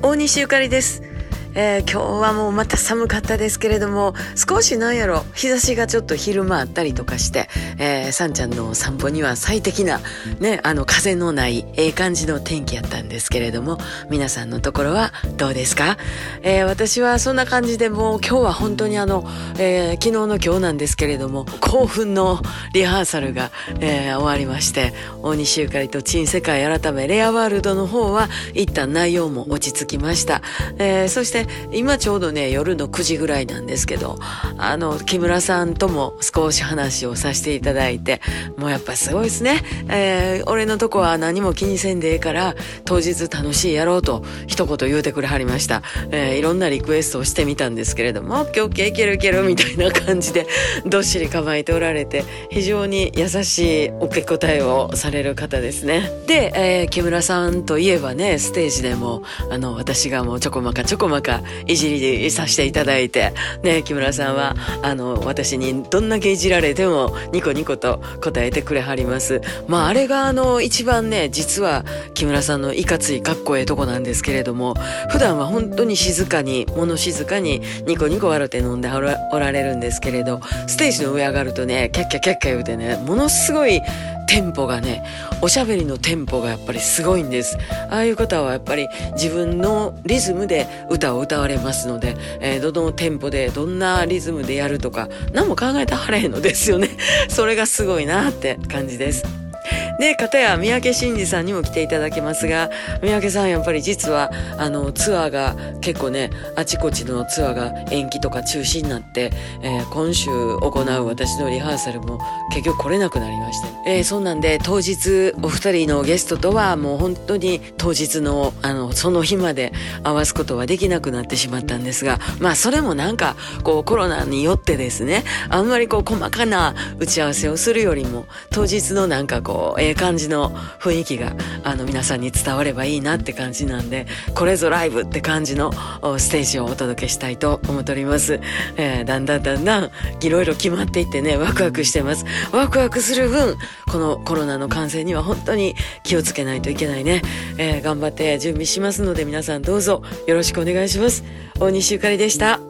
大西ゆかりです。えー今日はもうまた寒かったですけれども、少しなんやろ、日差しがちょっと昼間あったりとかして、えー、さんちゃんの散歩には最適な、ね、あの風のない、ええ感じの天気やったんですけれども、皆さんのところはどうですか？えー私はそんな感じでもう今日は本当にあの、えー昨日の今日なんですけれども、興奮のリハーサルが、えー終わりまして、大西ゆかりと珍世界改めレアワールドの方は一旦内容も落ち着きました。えーそして今ちょうどね夜の9時ぐらいなんですけど、あの木村さんとも少し話をさせていただいて、もうやっぱすごいですね。えー俺のとこは何も気にせんでええから当日楽しいやろうと一言言うてくれはりました。えーいろんなリクエストをしてみたんですけれども、オッケーいけるいけるみたいな感じでどっしり構えておられて非常に優しい受け答えをされる方ですね。で、えー木村さんといえばね、ステージでもあの私がもうちょこまかちょこまかいじりさせていただいて、ね、木村さんはあの私にどんだけいじられてもニコニコと答えてくれはります。まああれがあの一番ね、実は木村さんのいかついかっこええとこなんですけれども、普段は本当に静かに、物静かにニコニコ笑って飲んでおらおられるんですけれど、ステージの上上がるとね、キャッキャキャッキャ言うてね、ものすごいテンポがね、おしゃべりのテンポがやっぱりすごいんです。ああいう方はやっぱり自分のリズムで歌を歌われますので、えーどのテンポでどんなリズムでやるとか、何も考えてはれへんのですよね。それがすごいなって感じです。で、片や三宅慎二さんにも来ていただきますが、三宅さんやっぱり実は、あの、ツアーが結構ね、あちこちのツアーが延期とか中止になって、えー今週行う私のリハーサルも結局来れなくなりまして。えーそんなんで当日お二人のゲストとはもう本当に当日の、あの、その日まで合わすことはできなくなってしまったんですが、まあそれもなんか、こうコロナによってですね、あんまりこう細かな打ち合わせをするよりも、当日のなんかこう、ええ感じの雰囲気が、あの皆さんに伝わればいいなって感じなんで、これぞライブって感じのステージをお届けしたいと思っております。えーだんだんだんだん、いろいろ決まっていってね、ワクワクしてます。ワクワクする分、このコロナの感染には本当に気をつけないといけないね。えー頑張って準備しますので皆さんどうぞよろしくお願いします。大西ゆかりでした。